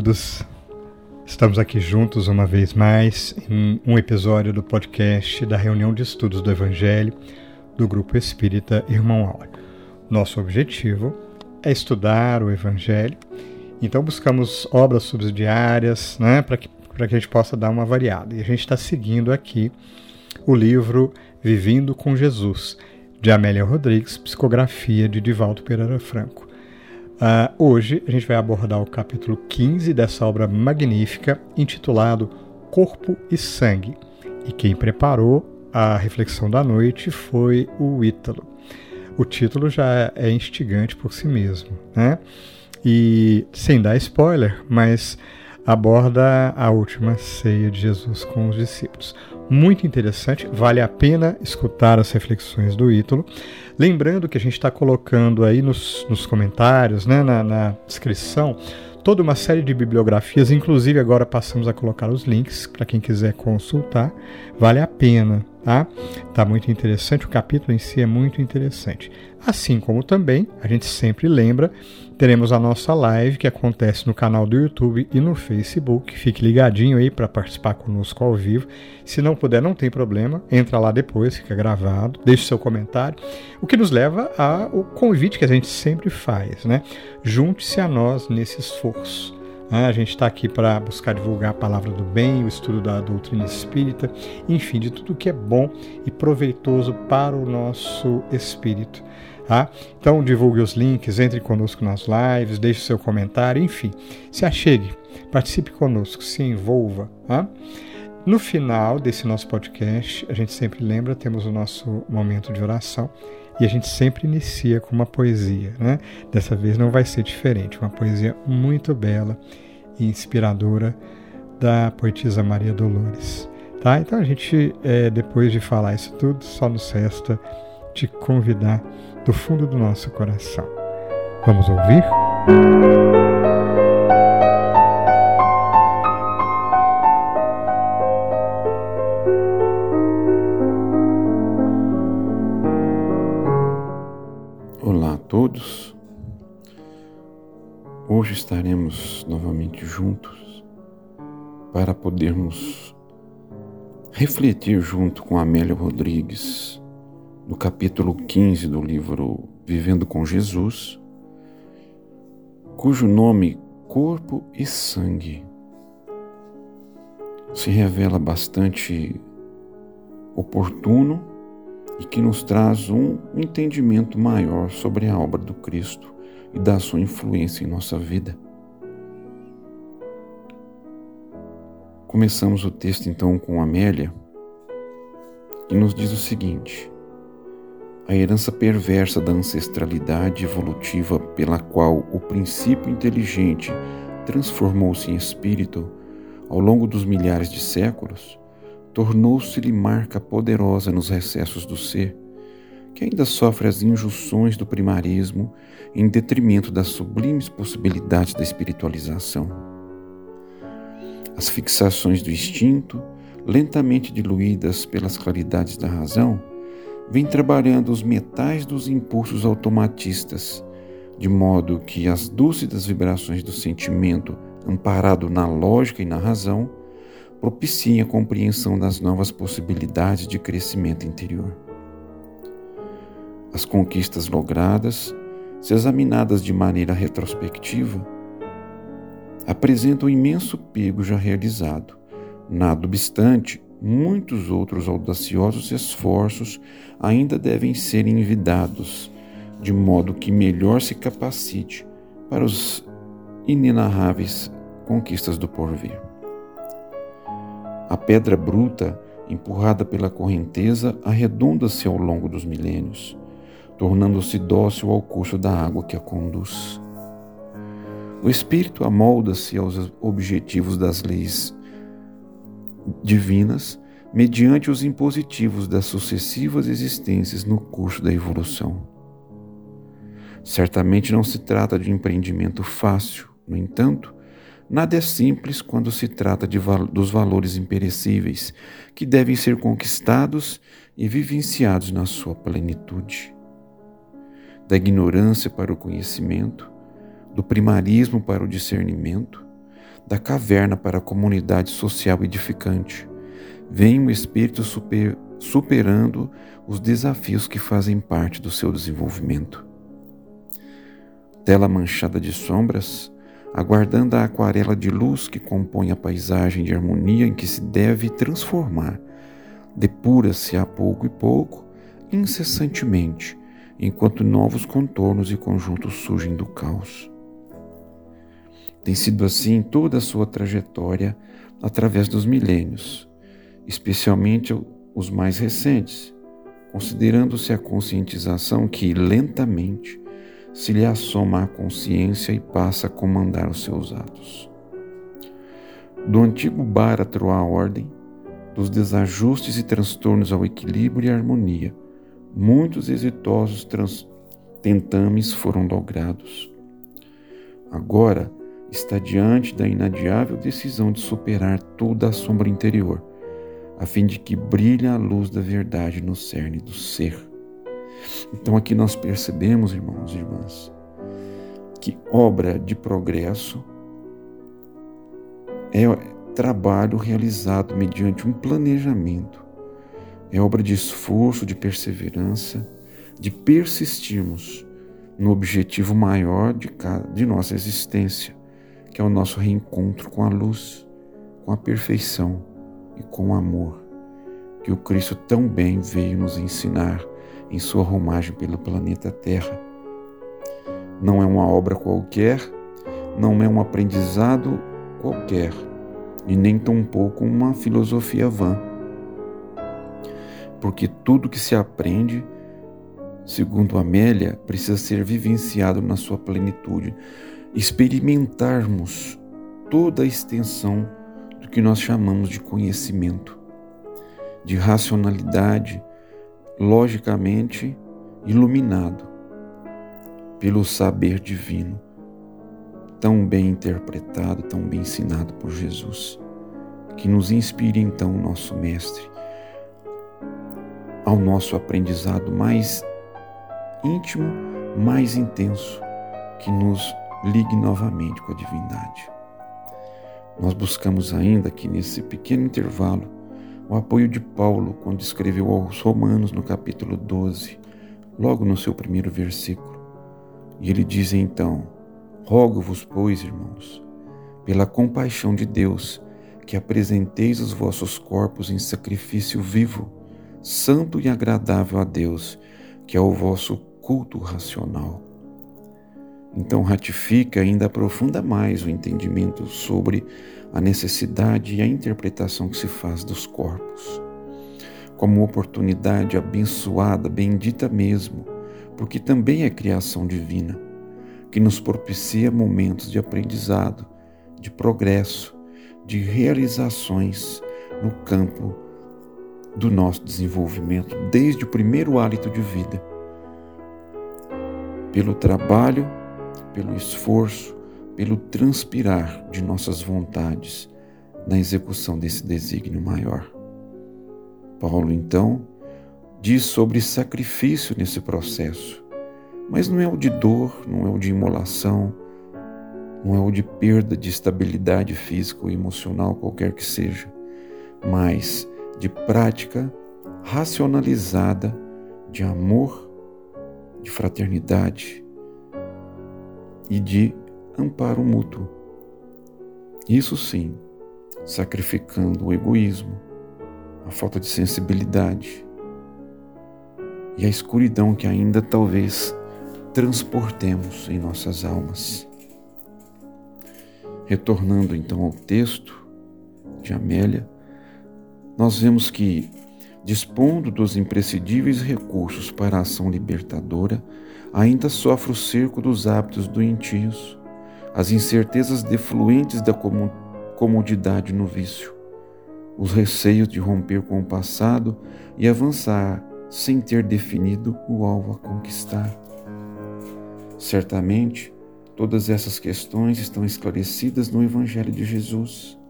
Todos. Estamos aqui juntos uma vez mais em um episódio do podcast da reunião de estudos do Evangelho do Grupo Espírita Irmão Aura. Nosso objetivo é estudar o Evangelho, então buscamos obras subsidiárias né, para que, que a gente possa dar uma variada. E a gente está seguindo aqui o livro Vivendo com Jesus, de Amélia Rodrigues, psicografia de Divaldo Pereira Franco. Uh, hoje a gente vai abordar o capítulo 15 dessa obra magnífica, intitulado Corpo e Sangue. E quem preparou a reflexão da noite foi o Ítalo. O título já é instigante por si mesmo, né? E sem dar spoiler, mas aborda a última ceia de Jesus com os discípulos. Muito interessante, vale a pena escutar as reflexões do Ítalo. Lembrando que a gente está colocando aí nos, nos comentários, né, na, na descrição, toda uma série de bibliografias, inclusive agora passamos a colocar os links para quem quiser consultar. Vale a pena, tá? Tá muito interessante, o capítulo em si é muito interessante. Assim como também, a gente sempre lembra, teremos a nossa live que acontece no canal do YouTube e no Facebook. Fique ligadinho aí para participar conosco ao vivo. Se não puder, não tem problema, entra lá depois, fica gravado, deixe seu comentário. O que nos leva ao convite que a gente sempre faz, né? Junte-se a nós nesse esforço. Né? A gente está aqui para buscar divulgar a palavra do bem, o estudo da doutrina espírita, enfim, de tudo que é bom e proveitoso para o nosso espírito. Tá? Então divulgue os links, entre conosco nas lives, deixe seu comentário, enfim, se achegue, participe conosco, se envolva. Tá? No final desse nosso podcast, a gente sempre lembra, temos o nosso momento de oração e a gente sempre inicia com uma poesia. Né? Dessa vez não vai ser diferente, uma poesia muito bela e inspiradora da poetisa Maria Dolores. Tá? Então a gente, é, depois de falar isso tudo, só nos resta te convidar do fundo do nosso coração. Vamos ouvir? Olá a todos. Hoje estaremos novamente juntos para podermos refletir junto com Amélia Rodrigues no capítulo 15 do livro Vivendo com Jesus, cujo nome Corpo e Sangue se revela bastante oportuno e que nos traz um entendimento maior sobre a obra do Cristo e da sua influência em nossa vida. Começamos o texto então com Amélia, que nos diz o seguinte: a herança perversa da ancestralidade evolutiva pela qual o princípio inteligente transformou-se em espírito ao longo dos milhares de séculos, tornou-se-lhe marca poderosa nos recessos do ser, que ainda sofre as injunções do primarismo em detrimento das sublimes possibilidades da espiritualização. As fixações do instinto, lentamente diluídas pelas claridades da razão, vem trabalhando os metais dos impulsos automatistas, de modo que as dúcidas vibrações do sentimento, amparado na lógica e na razão, propiciem a compreensão das novas possibilidades de crescimento interior. As conquistas logradas, se examinadas de maneira retrospectiva, apresentam imenso pego já realizado. Nada obstante, muitos outros audaciosos esforços ainda devem ser envidados, de modo que melhor se capacite para os inenarráveis conquistas do porvir. A pedra bruta, empurrada pela correnteza, arredonda-se ao longo dos milênios, tornando-se dócil ao curso da água que a conduz. O espírito amolda-se aos objetivos das leis divinas mediante os impositivos das sucessivas existências no curso da evolução. Certamente não se trata de um empreendimento fácil, no entanto, nada é simples quando se trata de, dos valores imperecíveis que devem ser conquistados e vivenciados na sua plenitude. Da ignorância para o conhecimento, do primarismo para o discernimento, da caverna para a comunidade social edificante. Vem o espírito super, superando os desafios que fazem parte do seu desenvolvimento. Tela manchada de sombras, aguardando a aquarela de luz que compõe a paisagem de harmonia em que se deve transformar, depura-se a pouco e pouco, incessantemente, enquanto novos contornos e conjuntos surgem do caos. Tem sido assim toda a sua trajetória através dos milênios, especialmente os mais recentes, considerando-se a conscientização que, lentamente, se lhe assoma à consciência e passa a comandar os seus atos. Do antigo báratro à ordem, dos desajustes e transtornos ao equilíbrio e harmonia, muitos exitosos tentames foram logrados. Agora está diante da inadiável decisão de superar toda a sombra interior, a fim de que brilhe a luz da verdade no cerne do ser. Então aqui nós percebemos, irmãos e irmãs, que obra de progresso é trabalho realizado mediante um planejamento é obra de esforço, de perseverança, de persistirmos no objetivo maior de, de nossa existência, que é o nosso reencontro com a luz, com a perfeição e com o amor, que o Cristo tão bem veio nos ensinar em sua romagem pelo planeta Terra. Não é uma obra qualquer, não é um aprendizado qualquer, e nem tampouco uma filosofia vã porque tudo que se aprende, segundo Amélia, precisa ser vivenciado na sua plenitude. Experimentarmos toda a extensão do que nós chamamos de conhecimento, de racionalidade, logicamente iluminado pelo saber divino, tão bem interpretado, tão bem ensinado por Jesus. Que nos inspire então o nosso Mestre ao nosso aprendizado mais íntimo, mais intenso, que nos ligue novamente com a divindade. Nós buscamos ainda aqui nesse pequeno intervalo o apoio de Paulo quando escreveu aos Romanos no capítulo 12, logo no seu primeiro versículo. E ele diz então: Rogo-vos, pois, irmãos, pela compaixão de Deus, que apresenteis os vossos corpos em sacrifício vivo, santo e agradável a Deus, que é o vosso culto racional. Então ratifica ainda aprofunda mais o entendimento sobre a necessidade e a interpretação que se faz dos corpos, como oportunidade abençoada, bendita mesmo, porque também é criação divina, que nos propicia momentos de aprendizado, de progresso, de realizações no campo do nosso desenvolvimento desde o primeiro hálito de vida. Pelo trabalho, pelo esforço, pelo transpirar de nossas vontades na execução desse desígnio maior. Paulo, então, diz sobre sacrifício nesse processo, mas não é o de dor, não é o de imolação, não é o de perda de estabilidade física ou emocional, qualquer que seja, mas de prática racionalizada de amor, de fraternidade e de amparo mútuo. Isso sim, sacrificando o egoísmo, a falta de sensibilidade e a escuridão que ainda talvez transportemos em nossas almas. Retornando então ao texto de Amélia, nós vemos que, dispondo dos imprescindíveis recursos para a ação libertadora, ainda sofre o cerco dos hábitos doentios, as incertezas defluentes da comodidade no vício, os receios de romper com o passado e avançar sem ter definido o alvo a conquistar. Certamente, todas essas questões estão esclarecidas no Evangelho de Jesus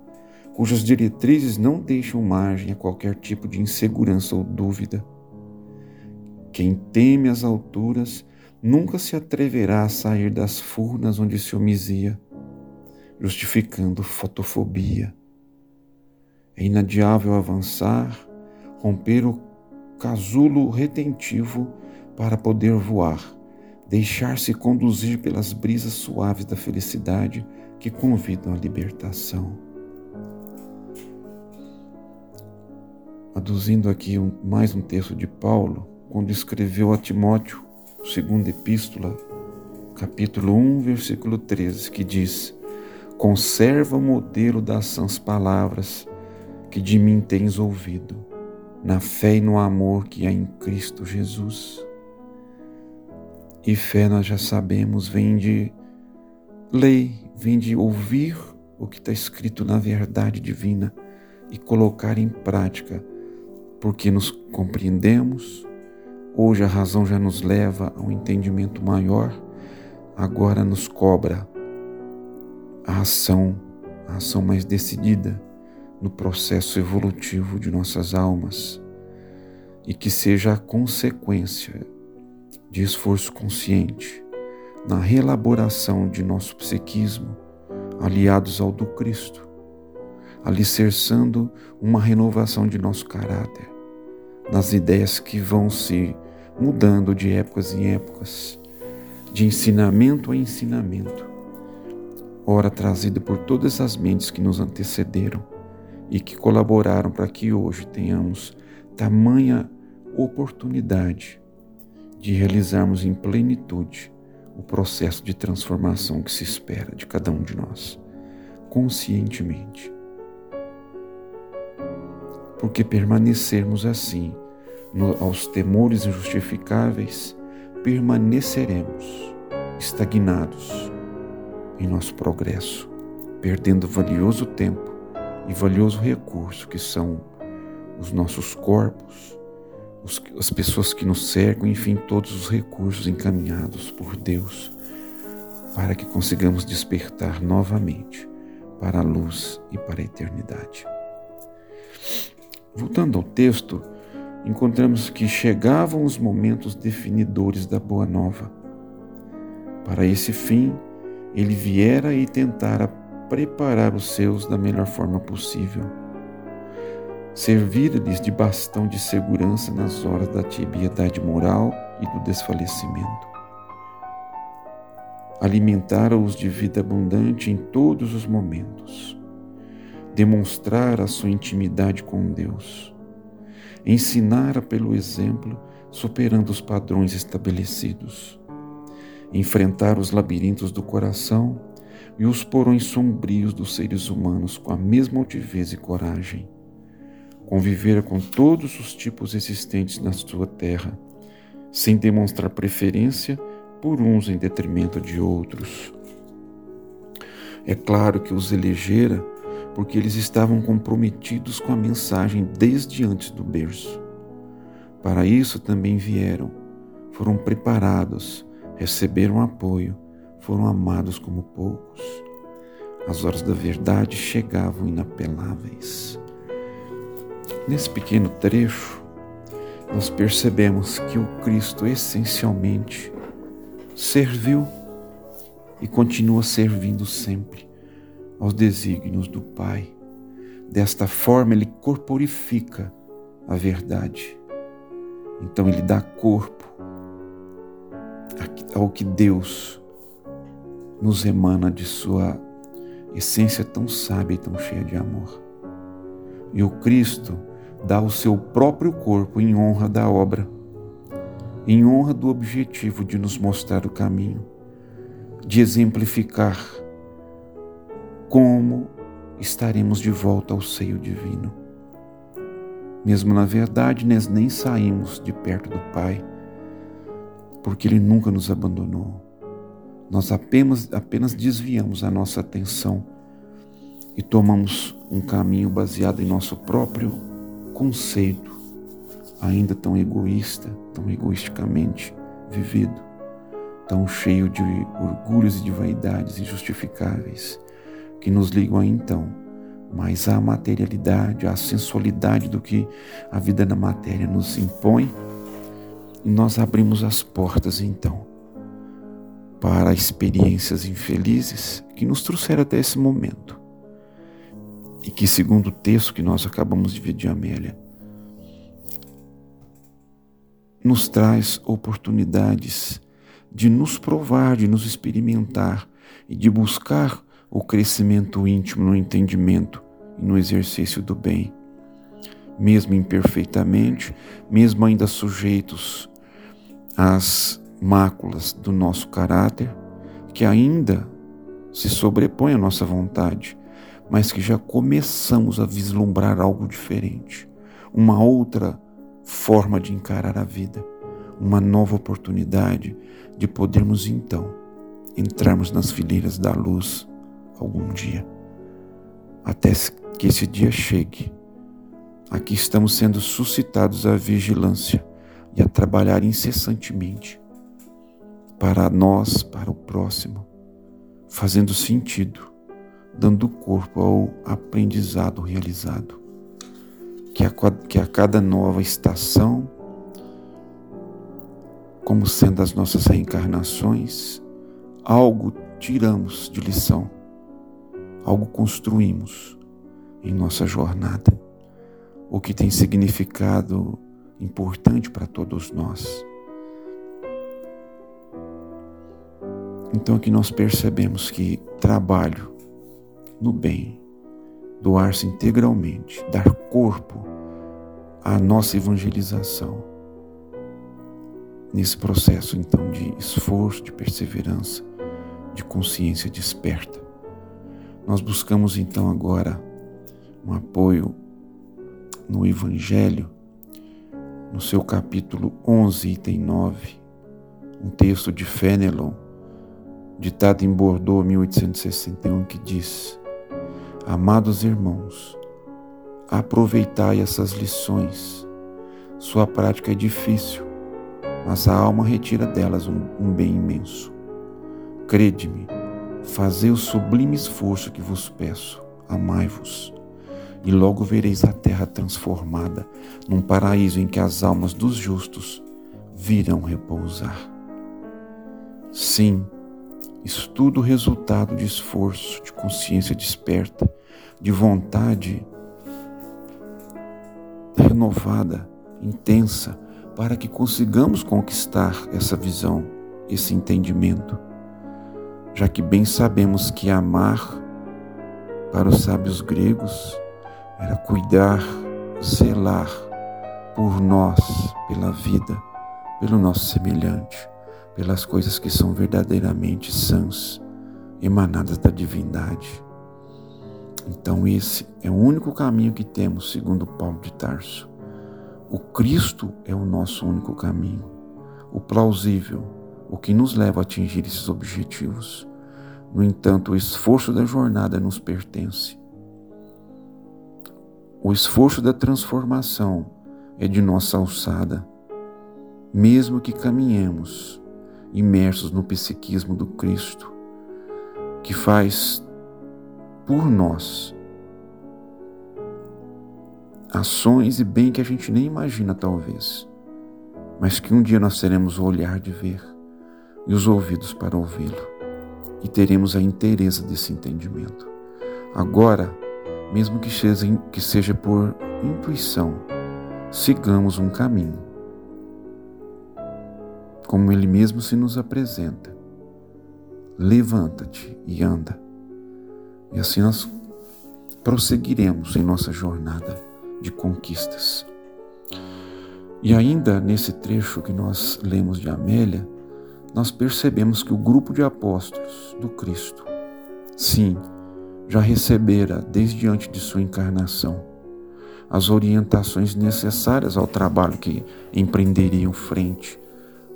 cujas diretrizes não deixam margem a qualquer tipo de insegurança ou dúvida. Quem teme as alturas nunca se atreverá a sair das furnas onde se homizia, justificando fotofobia. É inadiável avançar, romper o casulo retentivo para poder voar, deixar-se conduzir pelas brisas suaves da felicidade que convidam à libertação. Aduzindo aqui mais um texto de Paulo, quando escreveu a Timóteo, segunda epístola, capítulo 1, versículo 13, que diz: Conserva o modelo das sãs palavras que de mim tens ouvido, na fé e no amor que há em Cristo Jesus. E fé nós já sabemos, vem de lei, vem de ouvir o que está escrito na verdade divina e colocar em prática, porque nos compreendemos. Hoje a razão já nos leva a um entendimento maior, agora nos cobra a ação, a ação mais decidida no processo evolutivo de nossas almas e que seja a consequência de esforço consciente na reelaboração de nosso psiquismo, aliados ao do Cristo, alicerçando uma renovação de nosso caráter, nas ideias que vão se mudando de épocas em épocas, de ensinamento a ensinamento, ora trazido por todas as mentes que nos antecederam e que colaboraram para que hoje tenhamos tamanha oportunidade de realizarmos em plenitude o processo de transformação que se espera de cada um de nós, conscientemente. Porque permanecermos assim, aos temores injustificáveis, permaneceremos estagnados em nosso progresso, perdendo valioso tempo e valioso recurso que são os nossos corpos, os, as pessoas que nos cercam, enfim, todos os recursos encaminhados por Deus para que consigamos despertar novamente para a luz e para a eternidade. Voltando ao texto, encontramos que chegavam os momentos definidores da Boa Nova. Para esse fim, ele viera e tentara preparar os seus da melhor forma possível servir-lhes de bastão de segurança nas horas da tibiedade moral e do desfalecimento. Alimentar-os de vida abundante em todos os momentos. Demonstrar a sua intimidade com Deus. Ensinar pelo exemplo, superando os padrões estabelecidos. Enfrentar os labirintos do coração e os porões sombrios dos seres humanos com a mesma altivez e coragem convivera com todos os tipos existentes na sua terra, sem demonstrar preferência por uns em detrimento de outros. É claro que os elegera porque eles estavam comprometidos com a mensagem desde antes do berço. Para isso também vieram, foram preparados, receberam apoio, foram amados como poucos. As horas da verdade chegavam inapeláveis. Nesse pequeno trecho, nós percebemos que o Cristo essencialmente serviu e continua servindo sempre aos desígnios do Pai. Desta forma, ele corporifica a verdade. Então, ele dá corpo ao que Deus nos emana de sua essência tão sábia e tão cheia de amor. E o Cristo dá o seu próprio corpo em honra da obra, em honra do objetivo de nos mostrar o caminho, de exemplificar como estaremos de volta ao seio divino. Mesmo na verdade, nós nem saímos de perto do Pai, porque Ele nunca nos abandonou. Nós apenas, apenas desviamos a nossa atenção e tomamos um caminho baseado em nosso próprio conceito, ainda tão egoísta, tão egoisticamente vivido, tão cheio de orgulhos e de vaidades injustificáveis, que nos ligam então mais à materialidade, à sensualidade do que a vida na matéria nos impõe, e nós abrimos as portas então para experiências infelizes que nos trouxeram até esse momento. E que, segundo o texto que nós acabamos de ver de Amélia, nos traz oportunidades de nos provar, de nos experimentar e de buscar o crescimento íntimo no entendimento e no exercício do bem. Mesmo imperfeitamente, mesmo ainda sujeitos às máculas do nosso caráter, que ainda se sobrepõe à nossa vontade, mas que já começamos a vislumbrar algo diferente, uma outra forma de encarar a vida, uma nova oportunidade de podermos então entrarmos nas fileiras da luz algum dia, até que esse dia chegue. Aqui estamos sendo suscitados à vigilância e a trabalhar incessantemente para nós, para o próximo, fazendo sentido, dando corpo ao aprendizado realizado. Que a, que a cada nova estação, como sendo as nossas reencarnações, algo tiramos de lição, algo construímos em nossa jornada, o que tem significado importante para todos nós. Então aqui nós percebemos que trabalho no bem, doar-se integralmente, dar corpo à nossa evangelização, nesse processo então de esforço, de perseverança, de consciência desperta. Nós buscamos então agora um apoio no Evangelho, no seu capítulo 11, item 9, um texto de Fenelon, ditado em Bordeaux, 1861, que diz: Amados irmãos, aproveitai essas lições. Sua prática é difícil, mas a alma retira delas um, um bem imenso. Crede-me, fazei o sublime esforço que vos peço, amai-vos, e logo vereis a terra transformada num paraíso em que as almas dos justos virão repousar. Sim, isso tudo resultado de esforço, de consciência desperta, de vontade renovada, intensa, para que consigamos conquistar essa visão, esse entendimento já que bem sabemos que amar, para os sábios gregos, era cuidar, zelar por nós, pela vida, pelo nosso semelhante, pelas coisas que são verdadeiramente sãs, emanadas da divindade. Então, esse é o único caminho que temos, segundo Paulo de Tarso. O Cristo é o nosso único caminho, o plausível, o que nos leva a atingir esses objetivos. No entanto, o esforço da jornada nos pertence. O esforço da transformação é de nossa alçada, mesmo que caminhemos imersos no psiquismo do Cristo, que faz por nós ações e bem que a gente nem imagina, talvez, mas que um dia nós teremos o olhar de ver e os ouvidos para ouvi-lo, e teremos a inteireza desse entendimento. Agora, mesmo que seja, que seja por intuição, sigamos um caminho, como ele mesmo se nos apresenta. Levanta-te e anda. E assim nós prosseguiremos em nossa jornada de conquistas. E ainda nesse trecho que nós lemos de Amélia, nós percebemos que o grupo de apóstolos do Cristo, sim, já recebera desde antes de sua encarnação as orientações necessárias ao trabalho que empreenderiam frente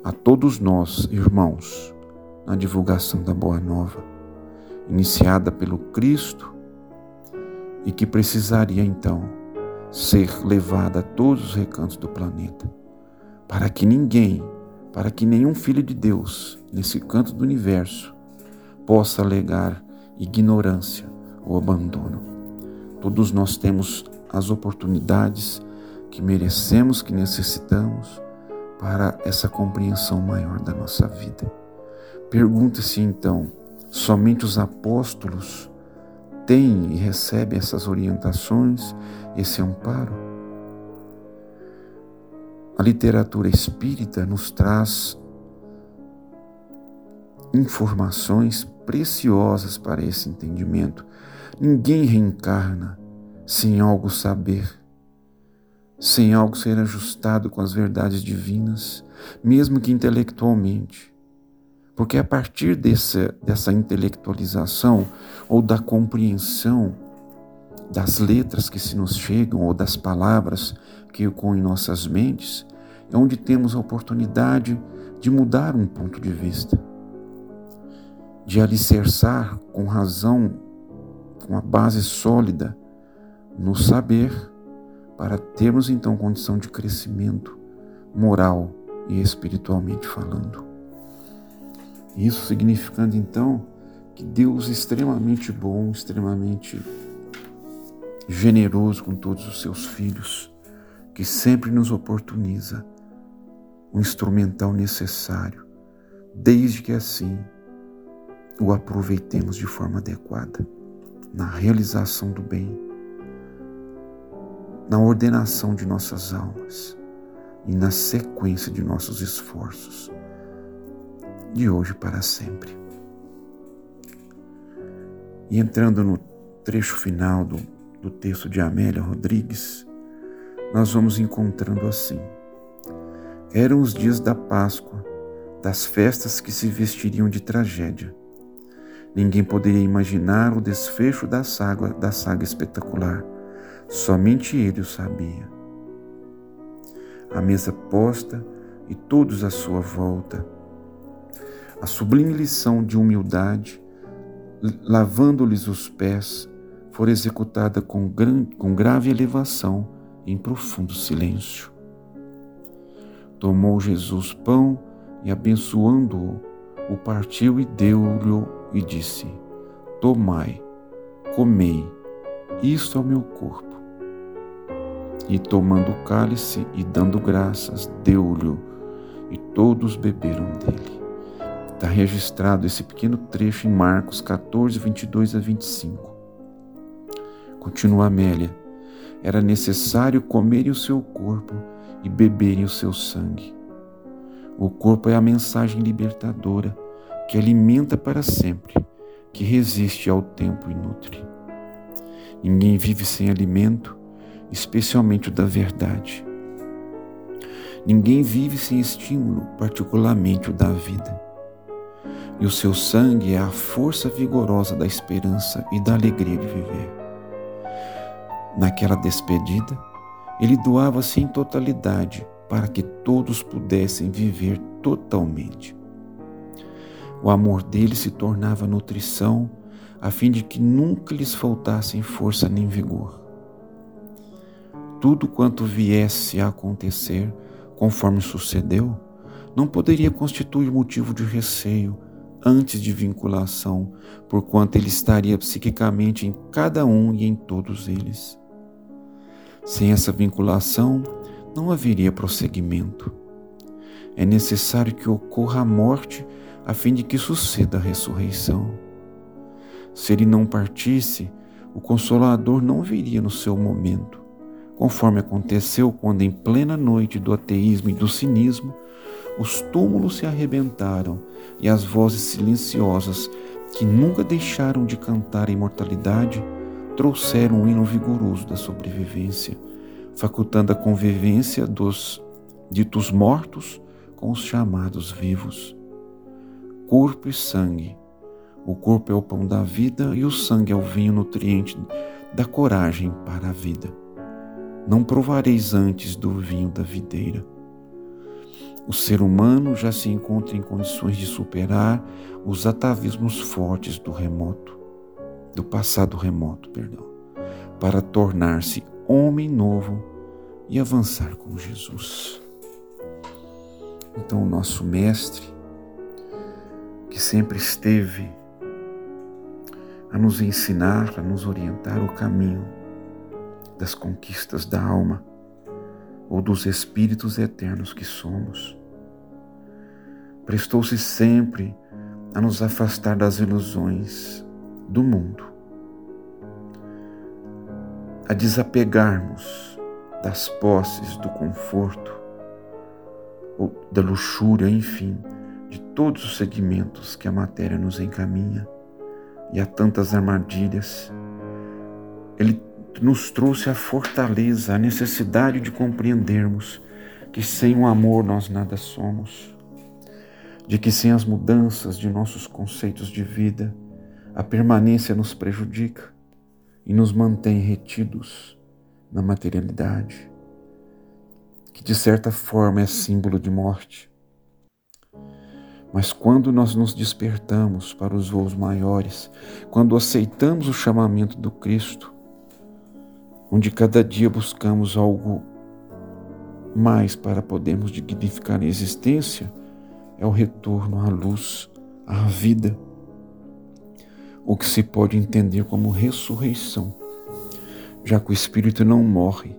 a todos nós, irmãos, na divulgação da Boa Nova, iniciada pelo Cristo e que precisaria então ser levada a todos os recantos do planeta, para que ninguém para que nenhum filho de Deus, nesse canto do universo, possa alegar ignorância ou abandono. Todos nós temos as oportunidades que merecemos, que necessitamos para essa compreensão maior da nossa vida. Pergunta-se então: somente os apóstolos têm e recebem essas orientações, esse amparo? A literatura espírita nos traz informações preciosas para esse entendimento. Ninguém reencarna sem algo saber, sem algo ser ajustado com as verdades divinas, mesmo que intelectualmente. Porque a partir desse, dessa intelectualização ou da compreensão das letras que se nos chegam ou das palavras que ecoam em nossas mentes, é onde temos a oportunidade de mudar um ponto de vista, de alicerçar com razão, com a base sólida no saber, para termos então condição de crescimento moral e espiritualmente falando. Isso significando então que Deus é extremamente bom, extremamente generoso com todos os seus filhos, que sempre nos oportuniza o instrumental necessário, desde que assim o aproveitemos de forma adequada na realização do bem, na ordenação de nossas almas e na sequência de nossos esforços de hoje para sempre. E entrando no trecho final do, do texto de Amélia Rodrigues, nós vamos encontrando assim. Eram os dias da Páscoa, das festas que se vestiriam de tragédia. Ninguém poderia imaginar o desfecho da saga, da saga espetacular. Somente ele o sabia. A mesa posta e todos à sua volta, a sublime lição de humildade, lavando-lhes os pés, for executada com, grande, com grave elevação em profundo silêncio. Tomou Jesus pão e, abençoando-o, o partiu e deu-lhe e disse: Tomai, comei, isto é o meu corpo. E tomando o cálice e dando graças, deu-lhe, e todos beberam dele. Está registrado esse pequeno trecho em Marcos 14, 22 a 25. Continua Amélia. Era necessário comerem o seu corpo e beberem o seu sangue. O corpo é a mensagem libertadora que alimenta para sempre, que resiste ao tempo e nutre. Ninguém vive sem alimento, especialmente o da verdade. Ninguém vive sem estímulo, particularmente o da vida e o seu sangue é a força vigorosa da esperança e da alegria de viver. Naquela despedida, ele doava-se em totalidade para que todos pudessem viver totalmente. O amor dele se tornava nutrição, a fim de que nunca lhes faltassem força nem vigor. Tudo quanto viesse a acontecer, conforme sucedeu, não poderia constituir motivo de receio antes de vinculação, porquanto ele estaria psiquicamente em cada um e em todos eles. Sem essa vinculação, não haveria prosseguimento. É necessário que ocorra a morte a fim de que suceda a ressurreição. Se ele não partisse, o Consolador não viria no seu momento, conforme aconteceu quando, em plena noite do ateísmo e do cinismo, os túmulos se arrebentaram e as vozes silenciosas que nunca deixaram de cantar a imortalidade trouxeram um hino vigoroso da sobrevivência, facultando a convivência dos ditos mortos com os chamados vivos. Corpo e sangue. O corpo é o pão da vida e o sangue é o vinho nutriente da coragem para a vida. Não provareis antes do vinho da videira o ser humano já se encontra em condições de superar os atavismos fortes do remoto, do passado remoto, perdão, para tornar-se homem novo e avançar com Jesus. Então, o nosso mestre, que sempre esteve a nos ensinar, a nos orientar o caminho das conquistas da alma, ou dos espíritos eternos que somos. Prestou-se sempre a nos afastar das ilusões do mundo, a desapegarmos das posses, do conforto, ou da luxúria, enfim, de todos os segmentos que a matéria nos encaminha e a tantas armadilhas. Ele nos trouxe a fortaleza, a necessidade de compreendermos que sem o amor nós nada somos, de que sem as mudanças de nossos conceitos de vida, a permanência nos prejudica e nos mantém retidos na materialidade, que de certa forma é símbolo de morte. Mas quando nós nos despertamos para os voos maiores, quando aceitamos o chamamento do Cristo, onde cada dia buscamos algo mais para podermos dignificar a existência, é o retorno à luz, à vida, o que se pode entender como ressurreição, já que o espírito não morre,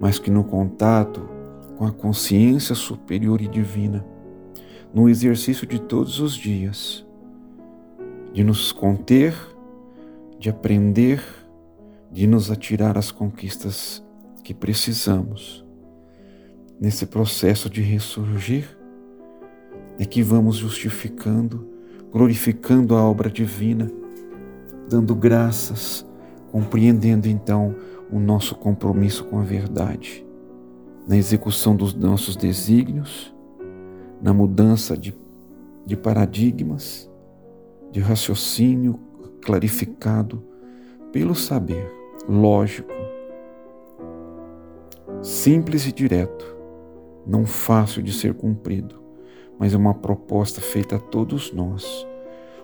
mas que no contato com a consciência superior e divina, no exercício de todos os dias, de nos conter, de aprender, de nos atirar às conquistas que precisamos. Nesse processo de ressurgir, é que vamos justificando, glorificando a obra divina, dando graças, compreendendo então o nosso compromisso com a verdade, na execução dos nossos desígnios na mudança de, de paradigmas, de raciocínio clarificado pelo saber lógico, simples e direto, não fácil de ser cumprido, mas é uma proposta feita a todos nós.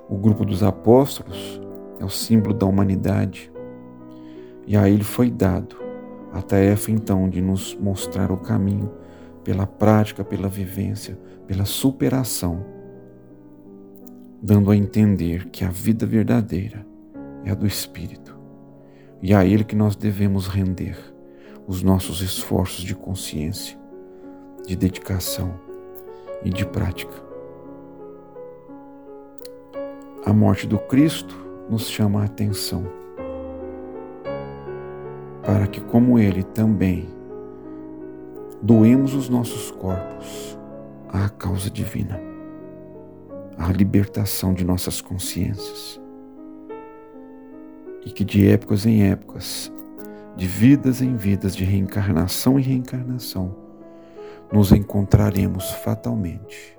O grupo dos apóstolos é o símbolo da humanidade e a ele foi dado a tarefa então de nos mostrar o caminho pela prática, pela vivência, pela superação, dando a entender que a vida verdadeira é a do Espírito e a Ele que nós devemos render os nossos esforços de consciência, de dedicação e de prática. A morte do Cristo nos chama a atenção para que, como Ele também, doemos os nossos corpos à causa divina, à libertação de nossas consciências. E que de épocas em épocas, de vidas em vidas, de reencarnação em reencarnação, nos encontraremos fatalmente,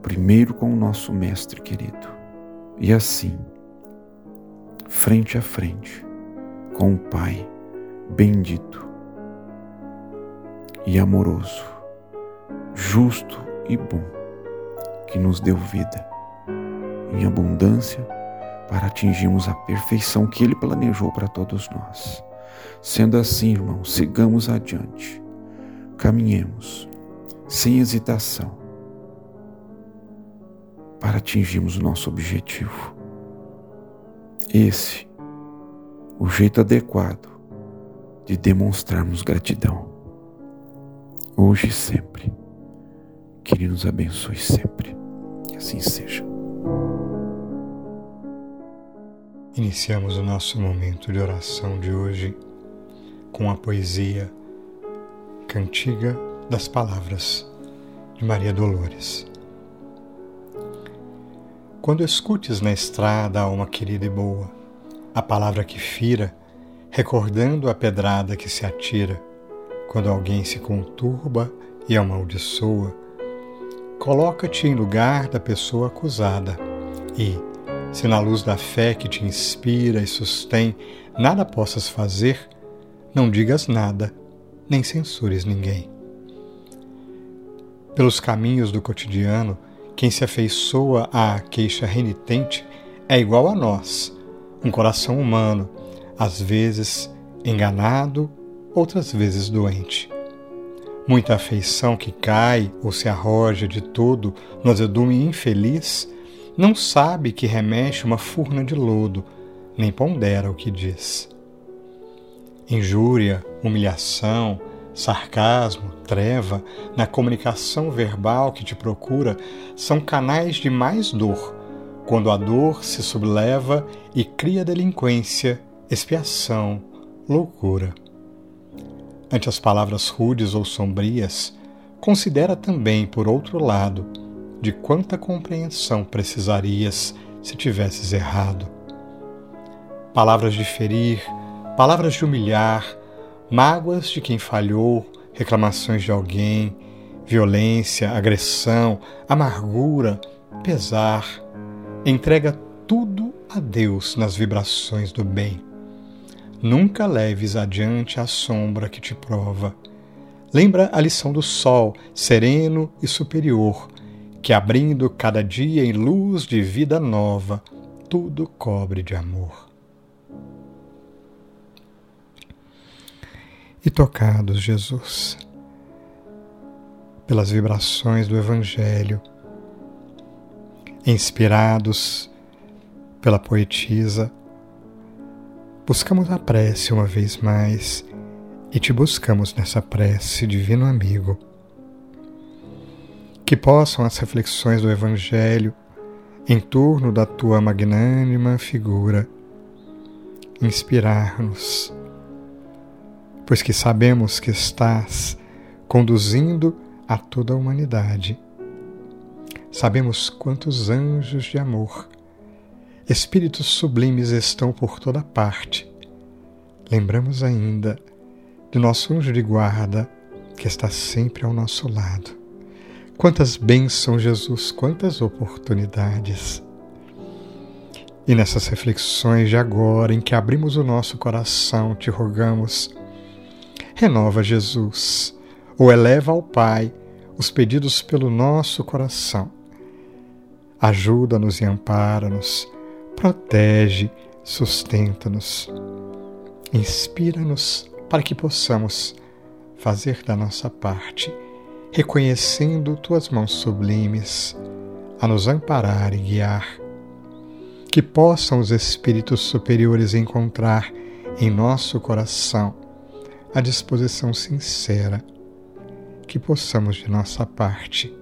primeiro com o nosso Mestre querido, e assim, frente a frente, com o Pai bendito e amoroso, justo e bom, que nos deu vida em abundância para atingirmos a perfeição que Ele planejou para todos nós. Sendo assim, irmãos, sigamos adiante, caminhemos sem hesitação para atingirmos o nosso objetivo. Esse, o jeito adequado de demonstrarmos gratidão hoje e sempre. Que Ele nos abençoe sempre. Que assim seja. Iniciamos o nosso momento de oração de hoje com a poesia Cantiga das Palavras de Maria Dolores. Quando escutes na estrada, alma querida e boa, a palavra que fira, recordando a pedrada que se atira, quando alguém se conturba e amaldiçoa, coloca-te em lugar da pessoa acusada e, se na luz da fé que te inspira e sustém nada possas fazer, não digas nada, nem censures ninguém. Pelos caminhos do cotidiano, quem se afeiçoa à queixa renitente é igual a nós, um coração humano, às vezes enganado outras vezes doente. Muita afeição que cai ou se arroja de todo no azedume infeliz não sabe que remexe uma furna de lodo, nem pondera o que diz. Injúria, humilhação, sarcasmo, treva, na comunicação verbal que te procura, são canais de mais dor, quando a dor se subleva e cria delinquência, expiação, loucura. Ante as palavras rudes ou sombrias, considera também, por outro lado, de quanta compreensão precisarias se tivesses errado. Palavras de ferir, palavras de humilhar, mágoas de quem falhou, reclamações de alguém, violência, agressão, amargura, pesar. Entrega tudo a Deus nas vibrações do bem. Nunca leves adiante a sombra que te prova. Lembra a lição do sol, sereno e superior, que abrindo cada dia em luz de vida nova, tudo cobre de amor. E tocados, Jesus, pelas vibrações do Evangelho, inspirados pela poetisa, buscamos a prece uma vez mais e te buscamos nessa prece, divino amigo. Que possam as reflexões do Evangelho em torno da tua magnânima figura inspirar-nos pois que sabemos que estás conduzindo a toda a humanidade. Sabemos quantos anjos de amor, espíritos sublimes estão por toda parte. Lembramos ainda do nosso anjo de guarda que está sempre ao nosso lado. Quantas bênçãos, Jesus, quantas oportunidades. E nessas reflexões de agora, em que abrimos o nosso coração, te rogamos, renova Jesus, ou eleva ao Pai os pedidos pelo nosso coração. Ajuda-nos e ampara-nos, protege, sustenta-nos, inspira-nos para que possamos fazer da nossa parte, reconhecendo tuas mãos sublimes a nos amparar e guiar. Que possam os espíritos superiores encontrar em nosso coração a disposição sincera que possamos de nossa parte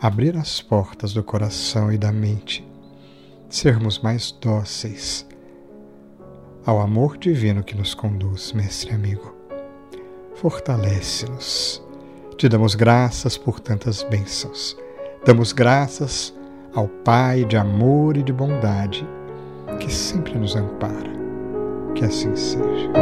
abrir as portas do coração e da mente, sermos mais dóceis ao amor divino que nos conduz, mestre amigo. Fortalece-nos. Te damos graças por tantas bênçãos. Damos graças ao Pai de amor e de bondade que sempre nos ampara. Que assim seja.